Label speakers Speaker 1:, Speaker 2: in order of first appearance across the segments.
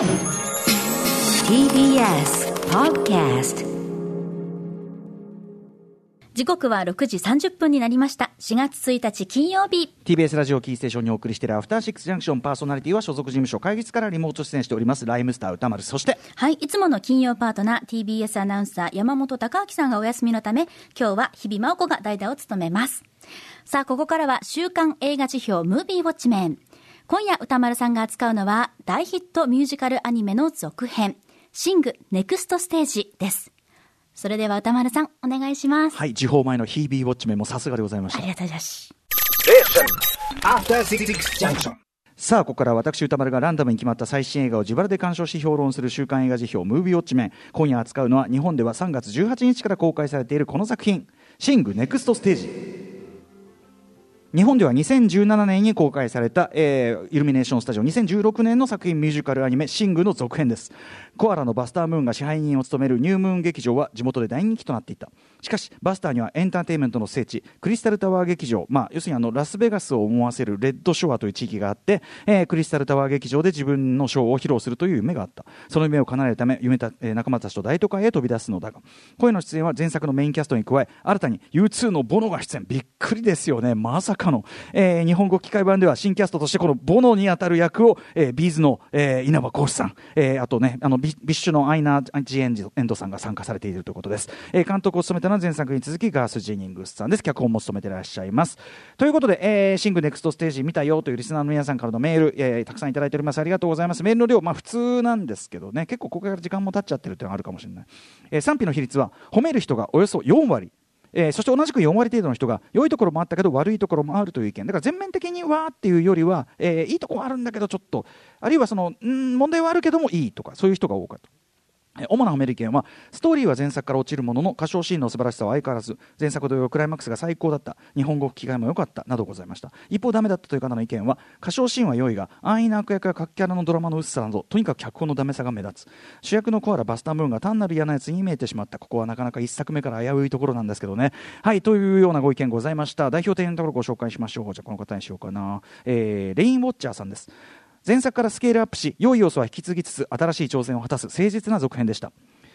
Speaker 1: TBS Podcast 時刻は6時30分になりました。4月1日金曜日。
Speaker 2: TBS ラジオキーステーションにお送りしているアフターシックスジャンクションパーソナリティは所属事務所会議室からリモート出演しております。ライムスター歌丸。そして
Speaker 1: はいいつもの金曜パートナー。TBS アナウンサー山本貴明さんがお休みのため今日は日々真央子が代打を務めます。さあここからは週刊映画辞表ムービーウォッチメン今夜歌丸さんが扱うのは大ヒットミュージカルアニメの続編シングネクストステージです。それでは歌丸さんお願いします。
Speaker 2: はい時報前のヒービーウォッチメンもさすがでございました。
Speaker 1: ありがとうございます。
Speaker 2: さあここから私歌丸がランダムに決まった最新映画を自腹で鑑賞し評論する週刊映画辞表ムービーウォッチメン。今夜扱うのは日本では3月18日から公開されているこの作品「シングネクストステージ」日本では2017年に公開された、えー、イルミネーションスタジオ2016年の作品ミュージカルアニメ「シング」の続編です。コアラのバスタームーンが支配人を務めるニュームーン劇場は地元で大人気となっていた。しかしバスターにはエンターテインメントの聖地クリスタルタワー劇場、まあ、要するにあのラスベガスを思わせるレッドショアという地域があって、えー、クリスタルタワー劇場で自分のショーを披露するという夢があった。その夢を叶えるため夢た、えー、仲間たちと大都会へ飛び出すのだが声の出演は前作のメインキャストに加え新たに U2 のボノが出演。びっくりですよね。まさかの、えー日本語吹き替え版では新キャストとしてこのボノに当たる役を、えー、ビーズの、えー、稲葉浩志さん、えー、あとねあのビビッシュのアイナ・ジ・エンドさんが参加されているということです、えー、監督を務めたのは前作に続きガース・ジェニングスさんです。脚本も務めていらっしゃいます。ということで、えー、シングネクストステージ見たよというリスナーの皆さんからのメール、えー、たくさんいただいております。ありがとうございます。メールの量まあ普通なんですけどね。結構ここから時間も経っちゃってるっていうのがあるかもしれない、えー、賛否の比率は褒める人がおよそ4割。えー、そして同じく4割程度の人が良いところもあったけど悪いところもあるという意見だから全面的にわーっていうよりは、えー、いいところはあるんだけどちょっとあるいはそのん問題はあるけどもいいとかそういう人が多かった。主なアメリカンはストーリーは前作から落ちるものの歌唱シーンの素晴らしさは相変わらず前作同様クライマックスが最高だった。日本語吹き替えも良かった。などございました。一方ダメだったという方の意見は歌唱シーンは良いが安易な悪役や各キャラのドラマの薄さなどとにかく脚本のダメさが目立つ。主役のコアラバスタームーンが単なる嫌なやつに見えてしまった。ここはなかなか1作目から危ういところなんですけどね。はいというようなご意見ございました。代表的なところご紹介しましょう。じゃあこの方にしようかな、えー、レインウォッチャーさんです。前作からスケールアップし良い要素は引き継ぎつつ新しい挑戦を果たす誠実な続編でした。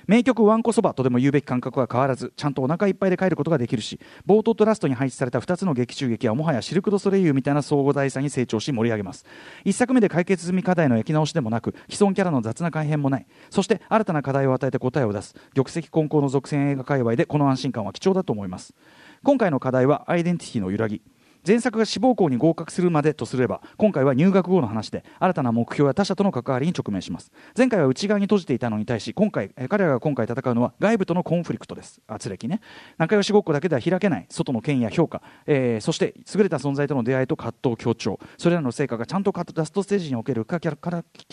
Speaker 2: 名曲わんこそばとでも言うべき感覚は変わらずちゃんとお腹いっぱいで帰ることができるし冒頭とラストに配置された2つの劇中劇はもはやシルク・ド・ソレイユみたいな相互大差に成長し盛り上げます。1作目で解決済み課題の焼き直しでもなく既存キャラの雑な改変もない。そして新たな課題を与えて答えを出す。玉石混交の続編映画界隈でこの安心感は貴重だと思います。今回の課題はアイデンティティの揺らぎ。前作が志望校に合格するまでとすれば今回は入学後の話で新たな目標や他者との関わりに直面します。前回は内側に閉じていたのに対し今回彼らが今回戦うのは外部とのコンフリクトです。圧力ね。仲良しごっこだけでは開けない。外の権威や評価、えー、そして優れた存在との出会いと葛藤強調。それらの成果がちゃんとラストステージにおけるキャラキ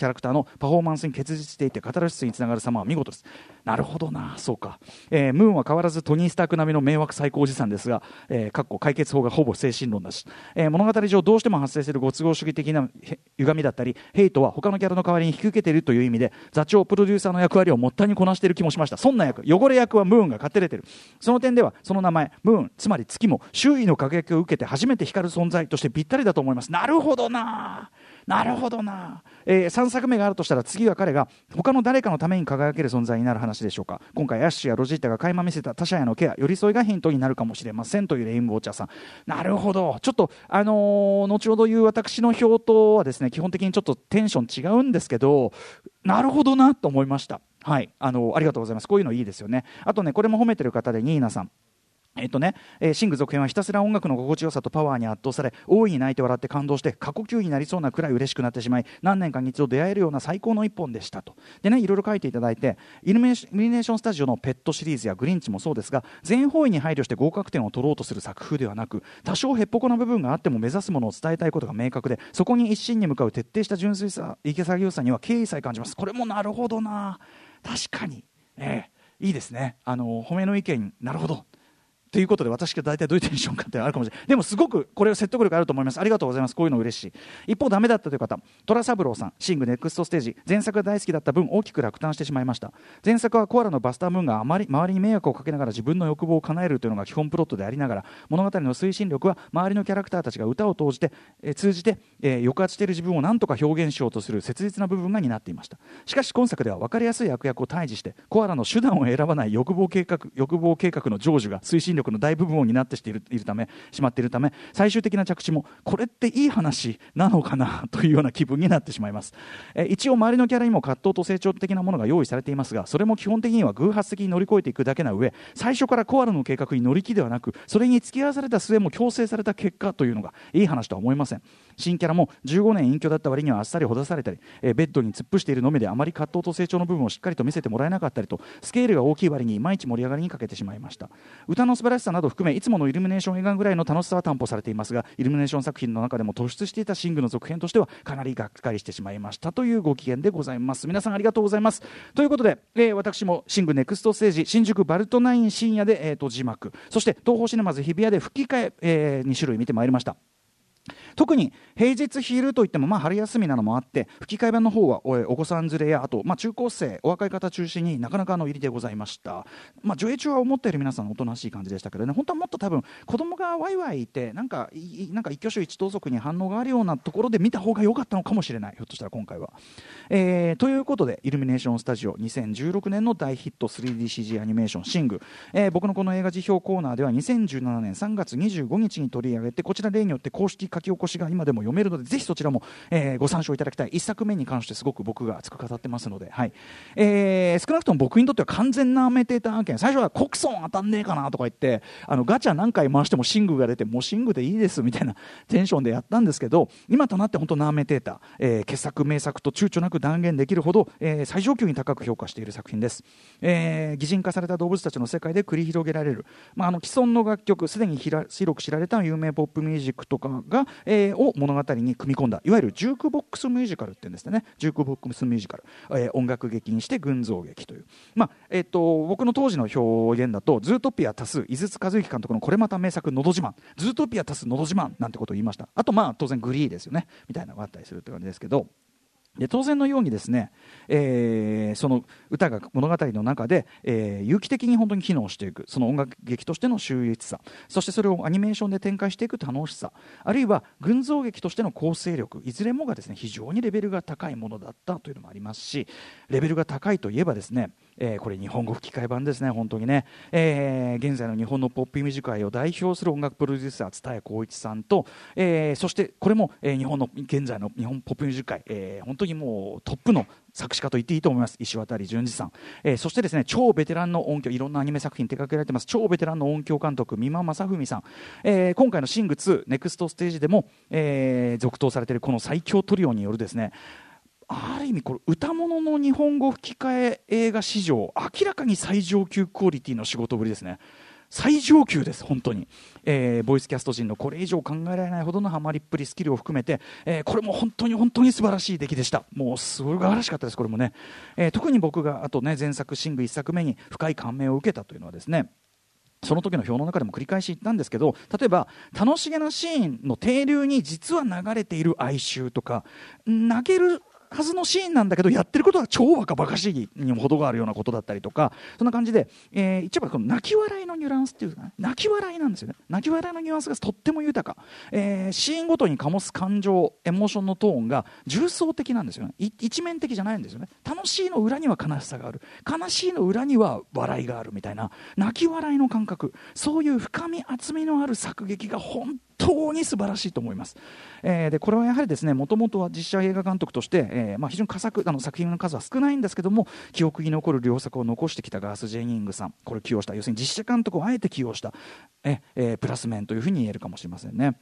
Speaker 2: ャラクターのパフォーマンスに結実していてカタルシスにつながる様は見事です。なるほどな。そうか、えー、ムーンは変わらずトニー・スターク並みの迷惑最高おじさんですが、えー、解決法がほぼ精神論だし、えー、物語上どうしても発生するご都合主義的な歪みだったりヘイトは他のキャラの代わりに引き受けているという意味で座長プロデューサーの役割をもったいにこなしている気もしました。そんな役汚れ役はムーンが勝手れてる。その点ではその名前ムーンつまり月も周囲の輝きを受けて初めて光る存在としてぴったりだと思います。なるほどななるほどな、えー、3作目があるとしたら次は彼が他の誰かのために輝ける存在になる話でしょうか。今回アッシュやロジータが垣間見せた他者へのケア寄り添いがヒントになるかもしれませんというレインボーチャーさん。なるほど。ちょっとあのー、後ほど言う私の表とはですね基本的にちょっとテンション違うんですけどなるほどなと思いました。はい。あのー、ありがとうございます。こういうのいいですよね。あとねこれも褒めてる方でニーナさん。えっとね、えー、シング続編はひたすら音楽の心地よさとパワーに圧倒され大いに泣いて笑って感動して過呼吸になりそうなくらい嬉しくなってしまい何年かに一度出会えるような最高の一本でしたと。でねいろいろ書いていただいてイルミネーションスタジオのペットシリーズやグリンチもそうですが全方位に配慮して合格点を取ろうとする作風ではなく多少へっぽこな部分があっても目指すものを伝えたいことが明確でそこに一心に向かう徹底した純粋さ潔さには敬意さえ感じます。これもなるほどな。確かに、ええ、いいですね。あの褒めの意見。なるほど。ということで私が大体どういうテンションかってあるかもしれないでもすごくこれは説得力あると思います。ありがとうございます。こういうの嬉しい。一方ダメだったという方虎三郎さんシングネクストステージ前作が大好きだった分大きく落胆してしまいました前作はコアラのバスタームーンがあまり周りに迷惑をかけながら自分の欲望を叶えるというのが基本プロットでありながら物語の推進力は周りのキャラクターたちが歌を通じて、え、通じて、えー、抑圧している自分を何とか表現しようとする切実な部分が担っていました。しかし今作では分かりやすい悪役を退治してコアラの手段を選ばない欲望計画欲望計画の成就が推進力の大部分を担ってしているいるためしまっているため最終的な着地もこれっていい話なのかなというような気分になってしまいます、え一応周りのキャラにも葛藤と成長的なものが用意されていますがそれも基本的には偶発的に乗り越えていくだけな上最初からコアラの計画に乗り気ではなくそれに付き合わされた末も強制された結果というのがいい話とは思いません。新キャラも15年隠居だった割にはあっさりほだされたり、えー、ベッドに突っ伏しているのみであまり葛藤と成長の部分をしっかりと見せてもらえなかったりとスケールが大きい割にいまいち盛り上がりに欠けてしまいました。歌の素晴らしさなど含めいつものイルミネーション映画ぐらいの楽しさは担保されていますがイルミネーション作品の中でも突出していたシングの続編としてはかなりがっかりしてしまいましたというご機嫌でございます。皆さんありがとうございます。ということで、えー、私もシングネクストステージ新宿バルトナイン深夜で、えーと、字幕。そして東宝シネマズ日比谷で吹き替ええー、2種類見てまいりました。特に平日昼といってもまあ春休みなのもあって吹き替え版の方はお子さん連れやあとまあ中高生お若い方中心になかなかの入りでございました、まあ、上映中は思ったより皆さんおとなしい感じでしたけどね本当はもっと多分子供がワイワイいてなんかなんか一挙手一投足に反応があるようなところで見た方が良かったのかもしれないひょっとしたら今回は、えー、ということでイルミネーションスタジオ2016年の大ヒット 3DCG アニメーション「シング」えー、僕のこの映画辞表コーナーでは2017年3月25日に取り上げてこちら例によって公式書き起こしが今でも読めるのでぜひそちらも、えー、ご参照いただきたい。1作目に関してすごく僕が熱く語ってますので、はい。えー、少なくとも僕にとっては完全なアメテーター案件。最初はコクソン当たんねえかなとか言ってあのガチャ何回回してもシングが出てもうシングでいいですみたいなテンションでやったんですけど今となって本当ナーメテータ、えー、傑作名作と躊躇なく断言できるほど、えー、最上級に高く評価している作品です、えー、擬人化された動物たちの世界で繰り広げられる、まあ、あの既存の楽曲すでに広く知られた有名ポップミュージックとかが、ー、を物語に組み込んだいわゆるジュークボックスミュージカルっていうんですね。ジュークボックスミュージカル、えー、音楽劇にして群像劇という、まあえーと、僕の当時の表現だとズートピア足す井筒和之監督のこれまた名作「のど自慢」ズートピア足す「のど自慢」なんてことを言いました。あとまあ当然グリーですよね。みたいなのがあったりするって感じですけど。で当然のようにですね、えー、その歌が物語の中で、えー、有機的に本当に機能していく。その音楽劇としての秀逸さ。そしてそれをアニメーションで展開していく楽しさ。あるいは群像劇としての構成力。いずれもがですね非常にレベルが高いものだったというのもありますしレベルが高いといえばですねえー、これ日本語吹き替え版ですね、本当にね、えー、現在の日本のポップミュージックを代表する音楽プロデューサー、蔦谷光一さんと、えー、そしてこれも、えー、日本の現在の日本ポップミュージック界、えー、本当にもうトップの作詞家と言っていいと思います。石渡淳二さん、えー、そしてですね超ベテランの音響いろんなアニメ作品手掛けられてます。超ベテランの音響監督三間正文さん、えー、今回の「シング2ネクストステージでも、えー、続投されているこの最強トリオによるですねある意味これ歌物の日本語吹き替え映画史上明らかに最上級クオリティの仕事ぶりですね。最上級です本当に、えー、ボイスキャスト陣のこれ以上考えられないほどのハマりっぷりスキルを含めて、えー、これも本当に本当に素晴らしい出来でした。もう素晴らしかったですこれもね、えー、特に僕があとね前作「シング」1作目に深い感銘を受けたというのはですねその時の表の中でも繰り返し言ったんですけど例えば楽しげなシーンの停留に実は流れている哀愁とか泣けるはずのシーンなんだけどやってることは超バカバカしいにも程があるようなことだったりとかそんな感じで、えー、一番この泣き笑いのニュアンスっていうか、ね、泣き笑いなんですよね。泣き笑いのニュアンスがとっても豊か、えー、シーンごとに醸す感情エモーションのトーンが重層的なんですよね。一面的じゃないんですよね。楽しいの裏には悲しさがある。悲しいの裏には笑いがあるみたいな泣き笑いの感覚。そういう深み厚みのある作劇が本当に素晴らしいと思います、えー、でこれはやはりですねもともとは実写映画監督として、えーまあ、非常に佳作あの作品の数は少ないんですけども記憶に残る良作を残してきたガース・ジェニングさん。これ起用した。要するに実写監督をあえて起用した。え、ー、プラス面というふうに言えるかもしれませんね。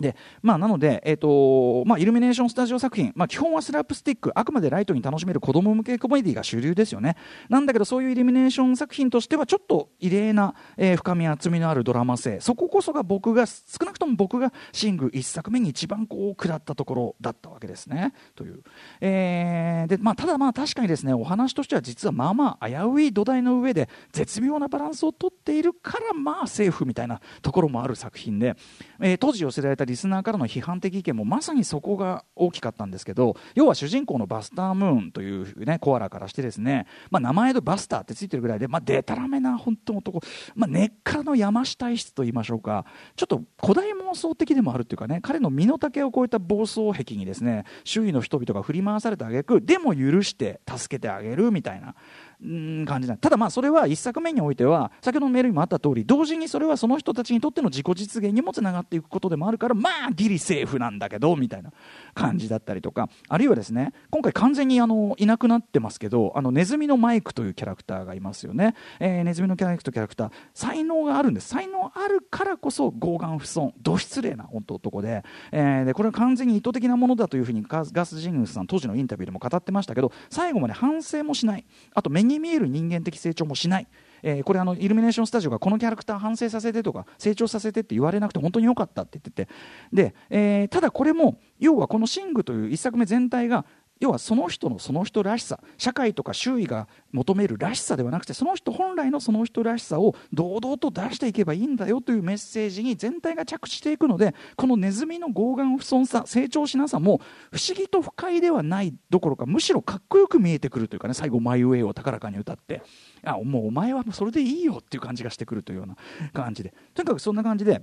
Speaker 2: でまあ、なので、えーとまあ、イルミネーションスタジオ作品、まあ、基本はスラップスティックあくまでライトに楽しめる子供向けコメディが主流ですよね。なんだけどそういうイルミネーション作品としてはちょっと異例な、えー、深み厚みのあるドラマ性。そここそが僕が少なくとも僕がシング1作目に一番こう食らったところだったわけですね。という、えーでまあ、ただまあ確かにですねお話としては実はまあまあ危うい土台の上で絶妙なバランスをとっているからまあセーフみたいなところもある作品で、えー、当時寄せられたリスナーからの批判的意見もまさにそこが大きかったんですけど要は主人公のバスタームーンという、ね、コアラからしてですね、まあ、名前でバスターってついてるぐらいで、まあ、でたらめな本当男、まあ、根っからの山下体質と言いましょうか。ちょっと古代妄想的でもあるっていうかね彼の身の丈を超えた暴走癖にですね周囲の人々が振り回されてあげくでも許して助けてあげるみたいな。うん感じなただまあそれは1作目においては先ほどのメールにもあった通り同時にそれはその人たちにとっての自己実現にもつながっていくことでもあるからまあギリセーフなんだけどみたいな。感じだったりとかあるいはですね今回完全にあのいなくなってますけどあのネズミのマイクというキャラクターがいますよね、えー、ネズミのキャラクターキャラクター。才能があるんです。才能あるからこそ傲岸不損ど失礼な本当男で,、えー、でこれは完全に意図的なものだというふうにガス・ジングスさん当時のインタビューでも語ってましたけど最後まで反省もしない。あと目に見える人間的成長もしない。えー、これあのイルミネーションスタジオがこのキャラクター反省させてとか成長させてって言われなくて本当に良かったって言ってて。で、えー、ただこれも要はこの「シング」という1作目全体が要はその人のその人らしさ社会とか周囲が求めるらしさではなくてその人本来のその人らしさを堂々と出していけばいいんだよというメッセージに全体が着地していくのでこのネズミの傲岸不損さ成長しなさも不思議と不快ではないどころかむしろかっこよく見えてくるというかね最後「マイ・ウェイ」を高らかに歌ってあもうお前はそれでいいよっていう感じがしてくるというような感じでとにかくそんな感じで。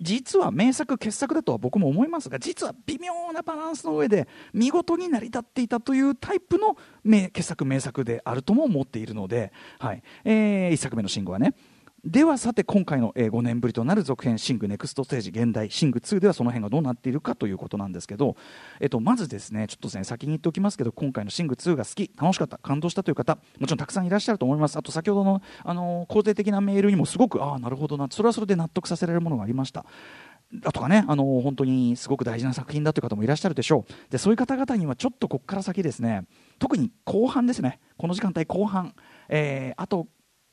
Speaker 2: 実は名作傑作だとは僕も思いますが実は微妙なバランスの上で見事に成り立っていたというタイプの名傑作名作であるとも思っているので、はい。えー、1作目の信号はねではさて今回の、え、5年ぶりとなる続編「シングネクストステージ現代シング2」ではその辺がどうなっているかということなんです。けど、えっと、まずですねちょっとね先に言っておきますけど今回の「シング2」が好き。楽しかった感動したという方もちろんたくさんいらっしゃると思います。あと先ほどの、あの、肯定的なメールにもすごくああなるほどなそれはそれで納得させられるものがありました。だとかね、あの本当にすごく大事な作品だという方もいらっしゃるでしょうでそういう方々にはちょっとここから先ですね特に後半ですねこの時間帯後半、えー、あと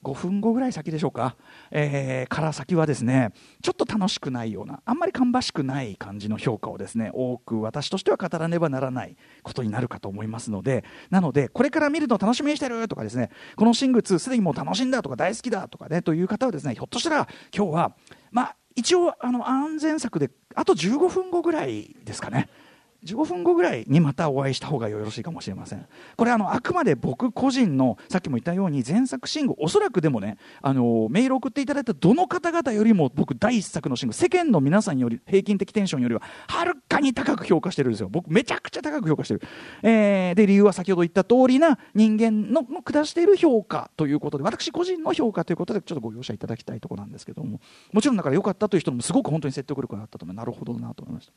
Speaker 2: 5分後ぐらい先でしょうか、えー、から先はですねちょっと楽しくないようなあんまり芳しくない感じの評価をですね多く私としては語らねばならないことになるかと思いますのでなのでこれから見るの楽しみにしてるとかですねこの「シング2」すでにもう楽しんだとか大好きだとかねという方はですねひょっとしたら今日はまあ一応あの安全策であと15分後ぐらいですかね。15分後ぐらいにまたお会いした方がよろしいかもしれません。これあのあくまで僕個人のさっきも言ったように前作シングおそらくでもねあのメール送っていただいたどの方々よりも僕第一作のシング世間の皆さんより平均的テンションよりははるかに高く評価してるんですよ。僕めちゃくちゃ高く評価してる、えー、で理由は先ほど言った通りな人間の下している評価ということで私個人の評価ということでちょっとご容赦いただきたいところなんですけどももちろんだから良かったという人もすごく本当に説得力があったと思うなるほどなと思いました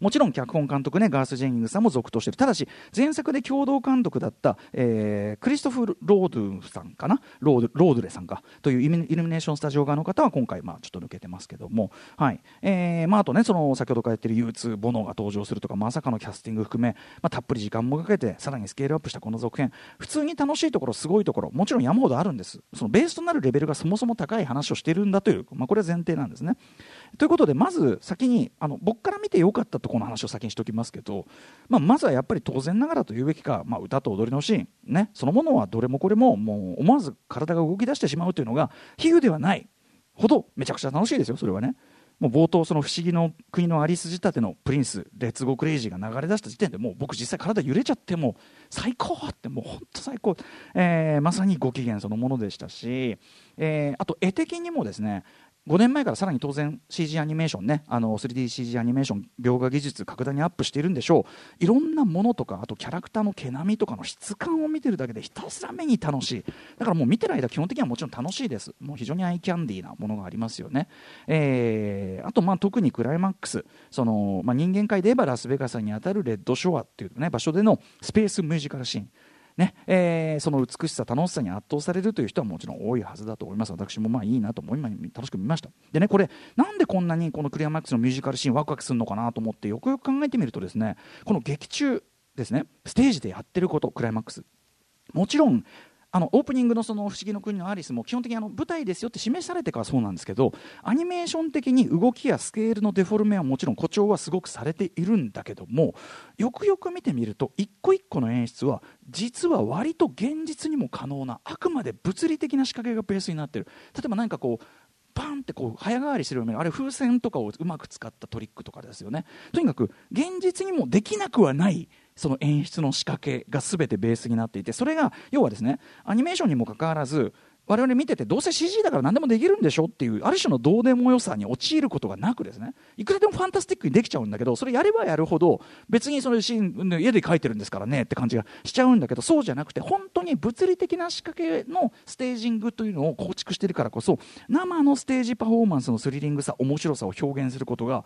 Speaker 2: もちろん脚本監督ねガース・ジェニングさんも続投している。ただし前作で共同監督だった、えー、クリストフ・ロードゥさんかな？ロードロードレさんか？というイルミネーションスタジオ側の方は今回、まあ、ちょっと抜けてますけども、はい。えーまあ、あとねその先ほどから言ってる U2 ボノが登場するとかまさかのキャスティング含め、まあ、たっぷり時間もかけてさらにスケールアップしたこの続編。普通に楽しいところすごいところもちろん山ほどあるんです。そのベースとなるレベルがそもそも高い話をしているんだという、まあ、これは前提なんですね。ということでまず先にあの僕から見てよかったとこの話を先にしておきますけど、まあ、まずはやっぱり当然ながらと言うべきか、まあ、歌と踊りのシーン、ね、そのものはどれもこれももう思わず体が動き出してしまうというのが比喩ではないほどめちゃくちゃ楽しいですよそれはね。もう冒頭その不思議の国のアリス仕立てのプリンスレッツゴークレイジーが流れ出した時点でもう僕実際体揺れちゃっても最高ってもう本当最高、えー、まさにご機嫌そのものでしたし、えー、あと絵的にもですね5年前からさらに当然 CG アニメーションねあの 3DCG アニメーション描画技術格段にアップしているんでしょう。いろんなものとかあとキャラクターの毛並みとかの質感を見てるだけでひたすら目に楽しい。だからもう見てる間基本的にはもちろん楽しいです。もう非常にアイキャンディーなものがありますよね、えー、あとまあ特にクライマックス。その、まあ、人間界で言えばラスベガスにあたるレッドショアっていう、ね、場所でのスペースミュージカルシーン。ねえーその美しさ楽しさに圧倒されるという人はもちろん多いはずだと思います。私もまあいいなと思い今楽しく見ました。でねこれなんでこんなにこのクリアマックスのミュージカルシーンワクワクするのかなと思ってよくよく考えてみるとですねこの劇中ですねステージでやってることクライマックス。もちろんあのオープニングのその「不思議の国のアリス」も基本的にあの舞台ですよって示されてからそうなんですけどアニメーション的に動きやスケールのデフォルメはもちろん誇張はすごくされているんだけどもよくよく見てみると一個一個の演出は実は割と現実にも可能なあくまで物理的な仕掛けがベースになってる。例えば何かこうバンってこう早変わりしてるようなあれ風船とかをうまく使ったトリックとかですよね。とにかく現実にもできなくはないその演出の仕掛けが全てベースになっていてそれが要はですねアニメーションにもかかわらず我々見ててどうせ CG だから何でもできるんでしょっていうある種のどうでもよさに陥ることがなくですねいくらでもファンタスティックにできちゃうんだけどそれやればやるほど別にそのシーンね家で描いてるんですからねって感じがしちゃうんだけどそうじゃなくて本当に物理的な仕掛けのステージングというのを構築してるからこそ生のステージパフォーマンスのスリリングさ面白さを表現することが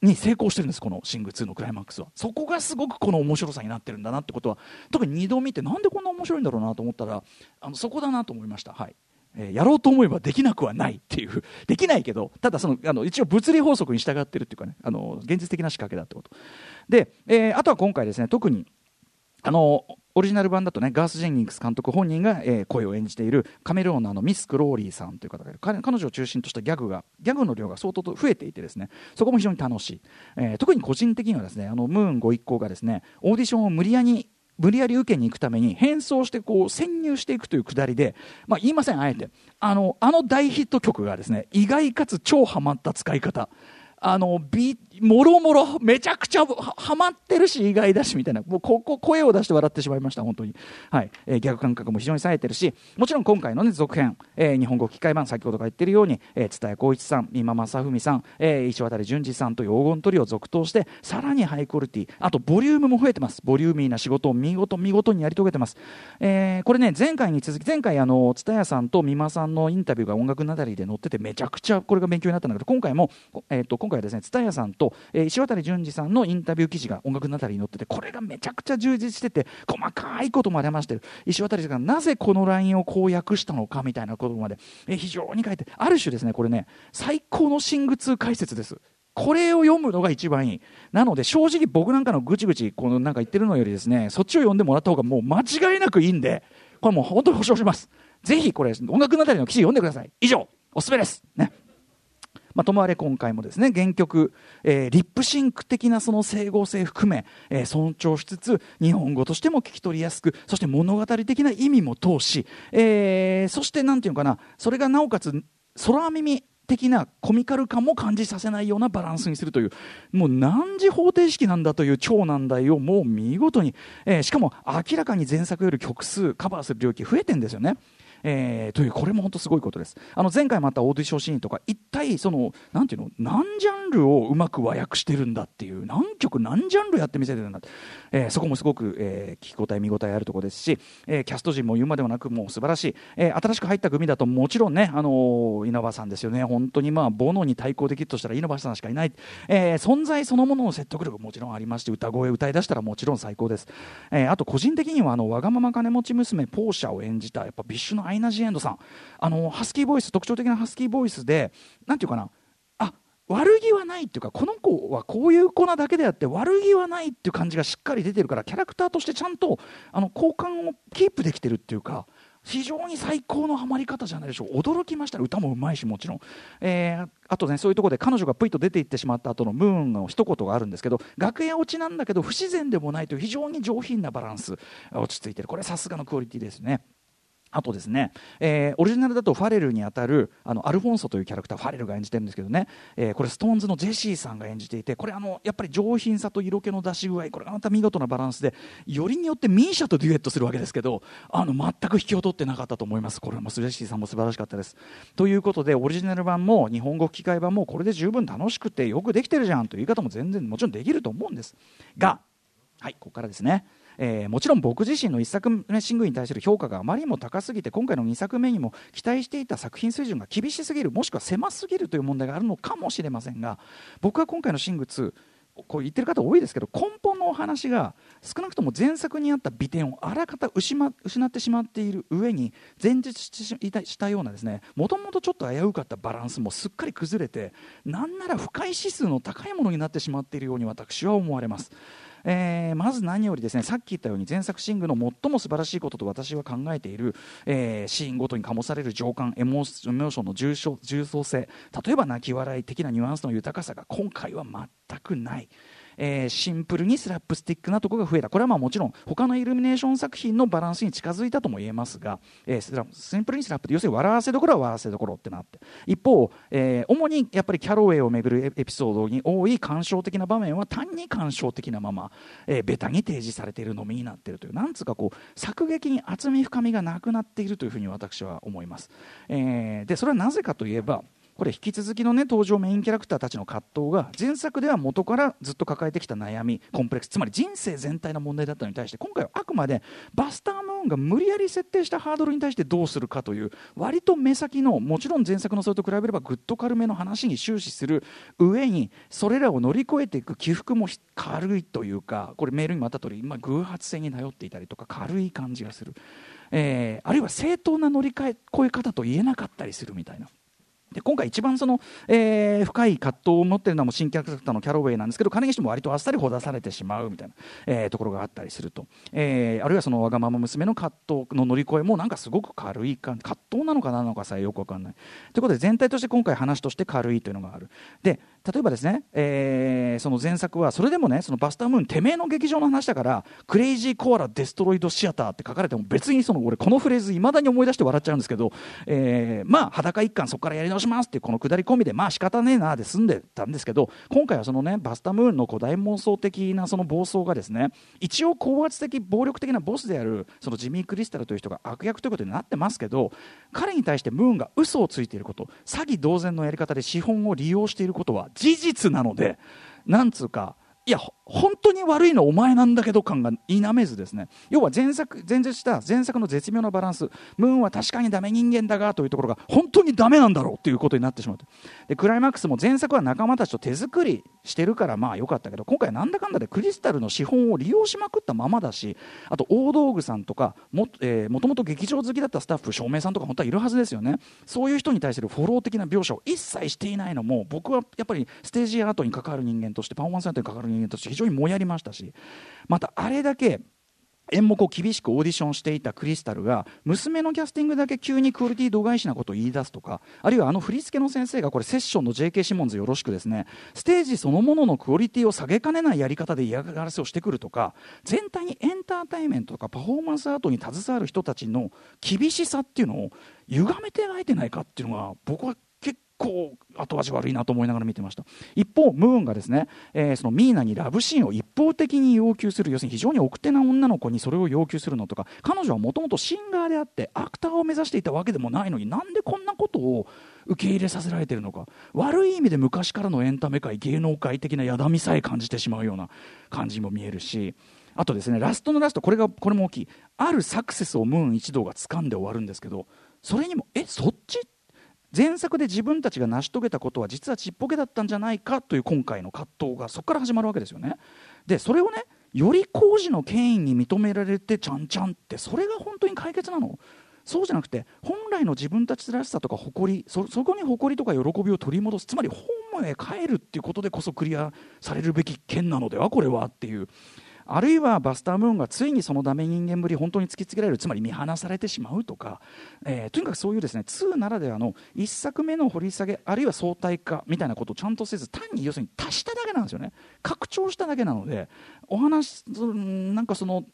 Speaker 2: に成功してるんですこの「シング2」のクライマックスは。そこがすごくこの面白さになってるんだなってことは特に2度見てなんでこんな面白いんだろうなと思ったらあのそこだなと思いました。はい。えーやろうと思えばできなくはないっていう。できないけどただそのあの一応物理法則に従ってるっていうかねあの現実的な仕掛けだってこと。で、えーあとは今回ですね特にあのオリジナル版だとねガース・ジェンニングス監督本人が、えー声を演じているカメレオンののミス・クローリーさんという方がいる彼彼女を中心としたギャグがギャグの量が相当と増えていてですねそこも非常に楽しい、えー特に個人的にはですねあのムーンご一行がですねオーディションを無理やり無理やり受けに行くために変装してこう潜入していくというくだりで、まあ、言いませんあえて。あのあの大ヒット曲がですね意外かつ超ハマった使い方。あのビもろもろめちゃくちゃははまってるし意外だしみたいな。もうここ声を出して笑ってしまいました本当に、はい。えーギャグ感覚も非常に冴えてるしもちろん今回の、ね、続編、えー日本語吹き替え版先ほどから言ってるように、えー、蔦谷好一さん三馬正文さん、えー石渡淳二さんという黄金トリオを続投してさらにハイクオリティあとボリュームも増えてます。ボリューミーな仕事を見事見事にやり遂げてます、えーこれね前回に続き前回あの蔦谷さんと三馬さんのインタビューが音楽なだりで載っててめちゃくちゃこれが勉強になったんだけど今回も、えー、と今回はですね蔦谷さんと、えー石渡淳二さんのインタビュー記事が音楽なだりに載っててこれがめちゃくちゃ充実してて細かいことまで話して石渡さんがなぜこのラインをこう訳したのかみたいなことまで、えー非常に書いてある種ですねこれね最高のシング2解説ですこれを読むのが一番いい。なので、正直僕なんかのぐちぐち、このなんか言ってるのよりですね、そっちを読んでもらった方がもう間違いなくいいんで、これもう本当に保証します。ぜひこれ、音楽なだりの記事読んでください。以上、おすすめです。ね。まあ、ともあれ今回もですね原曲、えーリップシンク的なその整合性含め、えー尊重しつつ日本語としても聞き取りやすくそして物語的な意味も通し、えーそしてなんていうのかなそれがなおかつ空耳的なコミカル感も感じさせないようなバランスにするというもう何次方程式なんだという超難題をもう見事に、えーしかも明らかに前作より曲数カバーする領域増えてるんですよね。えーというこれも本当すごいことです。あの前回もあったオーディションシーンとか一体そのなんていうの何ジャンルをうまく和訳してるんだっていう何曲何ジャンルやってみせてるんだって、えーそこもすごく、えー聞き応え見応えあるところですし、えーキャスト陣も言うまでもなくもう素晴らしい、えー新しく入った組だともちろんね、あのー稲葉さんですよね。本当にまあボノに対抗できるとしたら稲葉さんしかいない、えー存在そのものの説得力ももちろんありまして歌声歌い出したらもちろん最高です、えーあと個人的にはあのわがまま金持ち娘ポーシャを演じたやっぱビッシュのアイナ・ジ・エンドさん。あのハスキーボイス特徴的なハスキーボイスでなんていうかな。あ悪気はないっていうかこの子はこういう子なだけであって悪気はないっていう感じがしっかり出てるからキャラクターとしてちゃんとあの好感をキープできてるっていうか非常に最高のハマり方じゃないでしょう。驚きました。歌もうまいしもちろん、えーあとねそういうところで彼女がプイと出ていってしまった後のムーンの一言があるんですけど楽屋落ちなんだけど不自然でもないという非常に上品なバランス。落ち着いてる。これさすがのクオリティですね。あとですね、えーオリジナルだとファレルにあたるあのアルフォンソというキャラクターファレルが演じてるんですけどね、えーこれストーンズのジェシーさんが演じていてこれあのやっぱり上品さと色気の出し具合これがまた見事なバランスでよりによってミーシャとデュエットするわけですけどあの全く引けを取ってなかったと思います。これもジェシーさんも素晴らしかったです。ということでオリジナル版も日本語吹き替え版もこれで十分楽しくてよくできてるじゃんという言い方も全然もちろんできると思うんですがはいここからですね。えーもちろん僕自身の1作目シングに対する評価があまりにも高すぎて今回の2作目にも期待していた作品水準が厳しすぎるもしくは狭すぎるという問題があるのかもしれませんが僕は今回のシング2こう言ってる方多いですけど根本のお話が少なくとも前作にあった美点をあらかた失ってしまっている上に前日したようなですねもともとちょっと危うかったバランスもすっかり崩れてなんなら不快指数の高いものになってしまっているように私は思われます。えー、まず何よりですねさっき言ったように前作シングの最も素晴らしいことと私は考えている、えー、シーンごとに醸される情感エモーションの重重層性例えば泣き笑い的なニュアンスの豊かさが今回は全くない。えー、シンプルにスラップスティックなところが増えた。これはまあもちろん他のイルミネーション作品のバランスに近づいたとも言えますが、えー、シンプルにスラップ要するに笑わせどころは笑わせどころってなって一方、えー、主にやっぱりキャロウェイをめぐるエピソードに多い感傷的な場面は単に感傷的なまま、えー、ベタに提示されているのみになっているというなんつうかこう作劇に厚み深みがなくなっているというふうに私は思います、えー、でそれはなぜかといえばこれ引き続きのね登場メインキャラクターたちの葛藤が前作では元からずっと抱えてきた悩みコンプレックスつまり人生全体の問題だったのに対して今回はあくまでバスタームーンが無理やり設定したハードルに対してどうするかという割と目先のもちろん前作のそれと比べればぐっと軽めの話に終始する上にそれらを乗り越えていく起伏も軽いというかこれメールにもあった通り、まあ、偶発性に頼っていたりとか軽い感じがする、えー、あるいは正当な乗り越え方と言えなかったりするみたいな。で今回一番その、えー、深い葛藤を持っているのはもう新キャラクターのキャロウェイなんですけど金岸も割とあっさりほだされてしまうみたいな、えー、ところがあったりすると、えー、あるいはそのわがまま娘の葛藤の乗り越えもなんかすごく軽い感葛藤なのかなのかさえよく分かんない。ということで全体として今回話として軽いというのがある。で例えばですね、えー、その前作はそれでもねそのバスタームーンてめえの劇場の話だからクレイジーコアラデストロイドシアターって書かれても別にその俺このフレーズいまだに思い出して笑っちゃうんですけど、えー、まあ裸一貫そこからやり直しますってこの下り込みでまあ仕方ねえなで済んでたんですけど今回はそのねバスタームーンの古代妄想的なその暴走がですね一応高圧的暴力的なボスであるそのジミー・クリスタルという人が悪役ということになってますけど彼に対してムーンが嘘をついていること詐欺同然のやり方で資本を利用していることは事実なのでなんつうかいや本当に悪いのお前なんだけど感が否めずですね。要は前作前述した前作の絶妙なバランス。ムーンは確かにダメ人間だがというところが本当にダメなんだろうということになってしまうでクライマックスも前作は仲間たちと手作りしてるからまあ良かったけど今回なんだかんだでクリスタルの資本を利用しまくったままだしあと大道具さんとかも,、えー、もともと劇場好きだったスタッフ照明さんとか本当はいるはずですよね。そういう人に対するフォロー的な描写を一切していないのも僕はやっぱりステージアートに関わる人間としてパフォーマンスアートに関わる人間として常にもやりましたしまたあれだけ演目を厳しくオーディションしていたクリスタルが娘のキャスティングだけ急にクオリティ度外視なことを言い出すとかあるいはあの振り付けの先生がこれセッションの J.K. シモンズよろしくですねステージそのもののクオリティを下げかねないやり方で嫌がらせをしてくるとか全体にエンターテインメントとかパフォーマンスアートに携わる人たちの厳しさっていうのを歪めて描いてないかっていうのが僕は構後味悪いなと思いながら見てました。一方ムーンがですね、えー、そのミーナにラブシーンを一方的に要求する要するに非常に奥手な女の子にそれを要求するのとか彼女はもともとシンガーであってアクターを目指していたわけでもないのになんでこんなことを受け入れさせられているのか。悪い意味で昔からのエンタメ界芸能界的なやだみさえ感じてしまうような感じも見えるし。あとですねラストのラストこれがこれも大きい。あるサクセスをムーン一同が掴んで終わるんですけどそれにもえそっち前作で自分たちが成し遂げたことは実はちっぽけだったんじゃないかという今回の葛藤がそこから始まるわけですよね。でそれをねより工事の権威に認められてちゃんちゃんってそれが本当に解決なのそうじゃなくて本来の自分たちらしさとか誇りそこに誇りとか喜びを取り戻すつまり本へ帰るっていうことでこそクリアされるべき件なのではこれはっていうあるいはバスター・ムーンがついにそのダメ人間ぶり本当に突きつけられる。つまり見放されてしまうとか、えー、とにかくそういうですね2ならではの1作目の掘り下げあるいは相対化みたいなことをちゃんとせず単に要するに足しただけなんですよね。拡張しただけなのでお話なんかその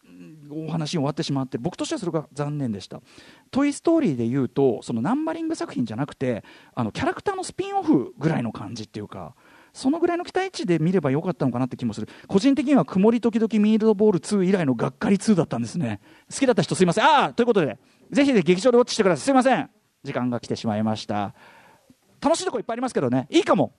Speaker 2: お話に終わってしまって僕としてはそれが残念でした「トイ・ストーリー」でいうとそのナンバリング作品じゃなくてあのキャラクターのスピンオフぐらいの感じっていうかそのぐらいの期待値で見ればよかったのかなって気もする。個人的には曇り時々ミールドボール2以来のがっかり2だったんですね。好きだった人すいません。ああということでぜひね劇場でウォッチしてください。すいません。時間が来てしまいました。楽しいとこいっぱいありますけどね。いいかも。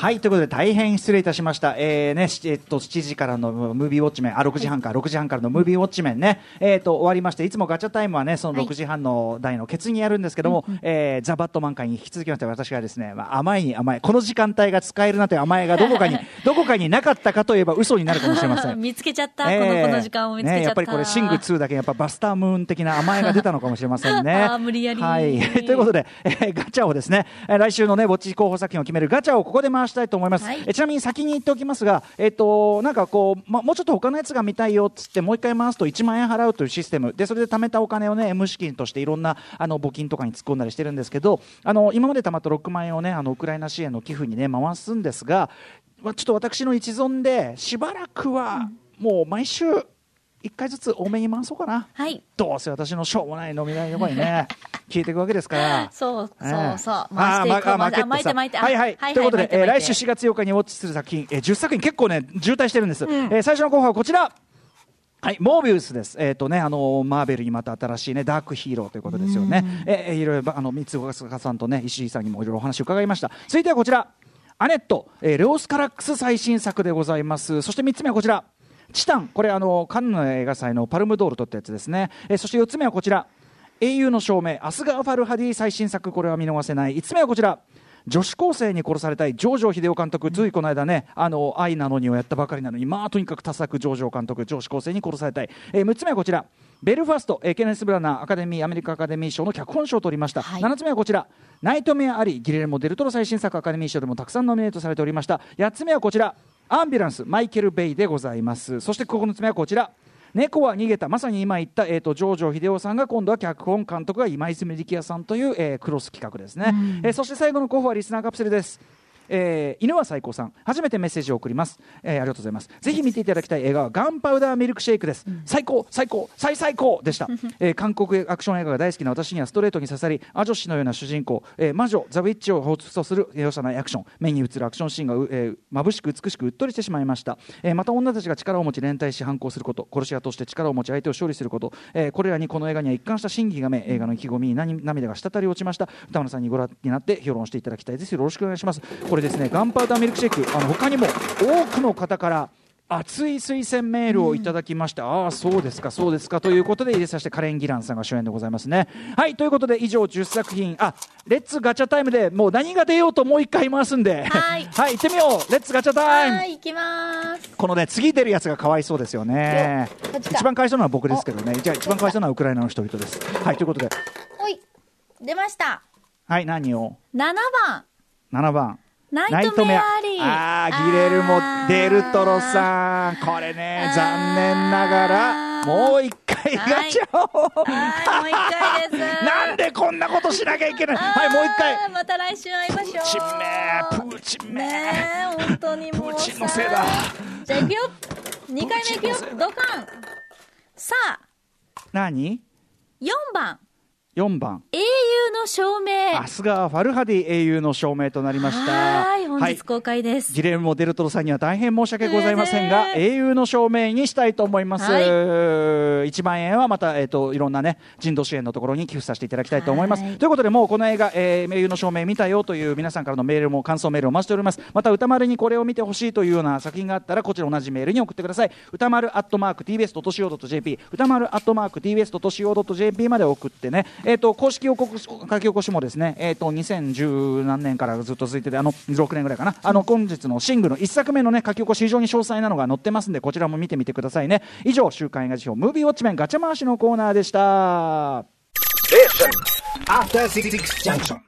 Speaker 2: はい、ということで大変失礼いたしました。えー、ね、しえっと、7時からのムービーウォッチメン、あ、6時半か、6時半からのムービーウォッチメンね、えっと、終わりまして、いつもガチャタイムはね、その
Speaker 1: はい
Speaker 2: 6時半の台のケツにやるんですけども、えーザ・バットマン会に引き続きまして、私がですね、まあ、甘いに甘い、この時間帯が使えるなという甘えがどこかに、どこかになかったかといえば嘘になるかもしれません。
Speaker 1: 見つけちゃった、
Speaker 2: え
Speaker 1: この
Speaker 2: え
Speaker 1: この時間を見つけちゃった、
Speaker 2: ね、やっぱりこれ、シング2だけやっぱバスタームーン的な甘えが出たのかもしれませんね。
Speaker 1: あー無理やり
Speaker 2: はい。ということで、えーガチャをですね、えー来週のね、ぼっち候補作品を決めるガチャをここで回したいと思います。
Speaker 1: はい
Speaker 2: えーちなみに先に言っておきますが、えっ、と、なんかこう、ま、もうちょっと他のやつが見たいよっつって、もう一回回すと1万円払うというシステム。で、それで貯めたお金をね、M 資金としていろんな、あの、募金とかに突っ込んだりしてるんですけど、あの、今まで貯まった6万円をね、あの、ウクライナ支援の寄付にね、回すんですが、まあちょっと私の一存で、しばらくは、もう毎週、1回ずつ多めに回そうかな。
Speaker 1: はい
Speaker 2: どうせ私のしょうもない飲み代の声にね、聞いていくわけですから。
Speaker 1: そう
Speaker 2: ええ
Speaker 1: そうそう、
Speaker 2: あ
Speaker 1: 回してい
Speaker 2: ま
Speaker 1: 巻いて巻いて
Speaker 2: はいはい。ということで、えー来週4
Speaker 1: 月
Speaker 2: 月8日にウォッチする作品、えー10作品結構ね、渋滞してるんです。えー最初の候補はこちら。はい、モービウスです。えっ、とね、あのマーベルにまた新しいね、ダークヒーローということですよね。えーいろいろ、あの、三岡さんとね、石井さんにもいろいろお話を伺いました。続いてはこちら。アネット、えーレオスカラックス最新作でございます。そして三つ目はこちら。チタン、これあの、カンヌ映画祭のパルムドール撮ったやつですね。えーそして4つ目はこちら。英雄の証明、アスガー・ファルハディ最新作、これは見逃せない。5つ目はこちら。女子高生に殺されたい上場秀夫監督、ついこの間ね、あの愛なのにをやったばかりなのに、まあとにかく多作上場監督、女子高生に殺されたい。えー、6つ目はこちら。ベルファスト、えーケネス・ブラナーアカデミーアメリカアカデミー賞の脚本賞を取りました、
Speaker 1: はい。
Speaker 2: 7つ目はこちら。ナイトメア・アリギレルモ・デルトロ最新作アカデミー賞でもたくさんノミネートされておりました。8つ目はこちら。アンビュランスマイケル・ベイでございます。そして9つ目はこちら猫は逃げた。まさに今言った、えー、と上場秀夫さんが今度は脚本監督が今泉力也さんという、えークロス企画ですね、えーそして最後の候補はリスナーカプセルですえー犬は最高さん初めてメッセージを送ります、えーありがとうございます。ぜひ見ていただきたい映画はガンパウダーミルクシェイクです、最高最高最最高でした、えー韓国アクション映画が大好きな私にはストレートに刺さりア女子のような主人公、えー魔女ザ・ウィッチを彷彿とする容赦ないアクション目に映るアクションシーンがう、えー眩しく美しくうっとりしてしまいました、えーまた女たちが力を持ち連帯し反抗すること殺し屋として力を持ち相手を勝利すること、えーこれらにこの映画には一貫した真偽がめ映画の意気込みに何涙が滴り落ちました。歌村さんにご覧になって評論していただきたいです。よろしくお願いします。これですねガンパウダーミルクシェイクあの他にも多くの方から熱い推薦メールをいただきまして、ああそうですかそうですかということで入れさせてカレン・ギランさんが主演でございますね。はいということで以上10作品。あレッツガチャタイムでもう何が出ようともう一回回すんで。
Speaker 1: はい。
Speaker 2: はい行ってみよう。レッツガチャタイム。
Speaker 1: はい行きます。
Speaker 2: このね次出るやつがかわいそうですよね。一番かわいそうなのは僕ですけどね。じゃあ一番かわいそうなのはウクライナの人々です。はいということで。
Speaker 1: ほい出ました。
Speaker 2: はい何を
Speaker 1: ？7番。
Speaker 2: 7番
Speaker 1: ナイトメア。リー
Speaker 2: ああギレルモ・デルトロさん。これね残念ながらもう一回ガチャを
Speaker 1: はい。もう一回です。
Speaker 2: なんでこんなことしなきゃいけない。はいもう一回。
Speaker 1: また来週会いましょう。
Speaker 2: プーチンめプーチンめ
Speaker 1: ねえ本当にもう
Speaker 2: プーチンのせいだ。
Speaker 1: じゃあ行くよ。2回目行くよ。ドカン。さあ。
Speaker 2: 何
Speaker 1: ？4番
Speaker 2: ?4 番
Speaker 1: 英雄の証明
Speaker 2: アスガー・ファルハディ英雄の証明となりました
Speaker 1: はい本日公開です、
Speaker 2: ギレルモ・デルトロさんには大変申し訳ございませんが、
Speaker 1: ね
Speaker 2: 英雄の証明にしたいと思います。
Speaker 1: はい
Speaker 2: 1万円はまた、えっ、と、いろんなね、人道支援のところに寄付させていただきたいと思います。
Speaker 1: はい
Speaker 2: ということで、もうこの映画、えー英雄の証明見たよという皆さんからのメールも、感想メールをお待ちしております。また、歌丸にこれを見てほしいというような作品があったら、こちら同じメールに送ってください。歌丸アットマーク tbs.co.jp、歌丸アットマーク tbs.co.jp まで送ってね、ええっ、と、公式予告書書き起こしもですね、えっ、と、2010何年からずっと続いてて、あの、6年ぐらいかな、あの、本日のシングルの1作目のね、書き起こし非常に詳細なのが載ってますんで、こちらも見てみてくださいね。以上、週刊映画辞表、ムービーウォッチメンガチャ回しのコーナーでした。
Speaker 3: After Six Junction.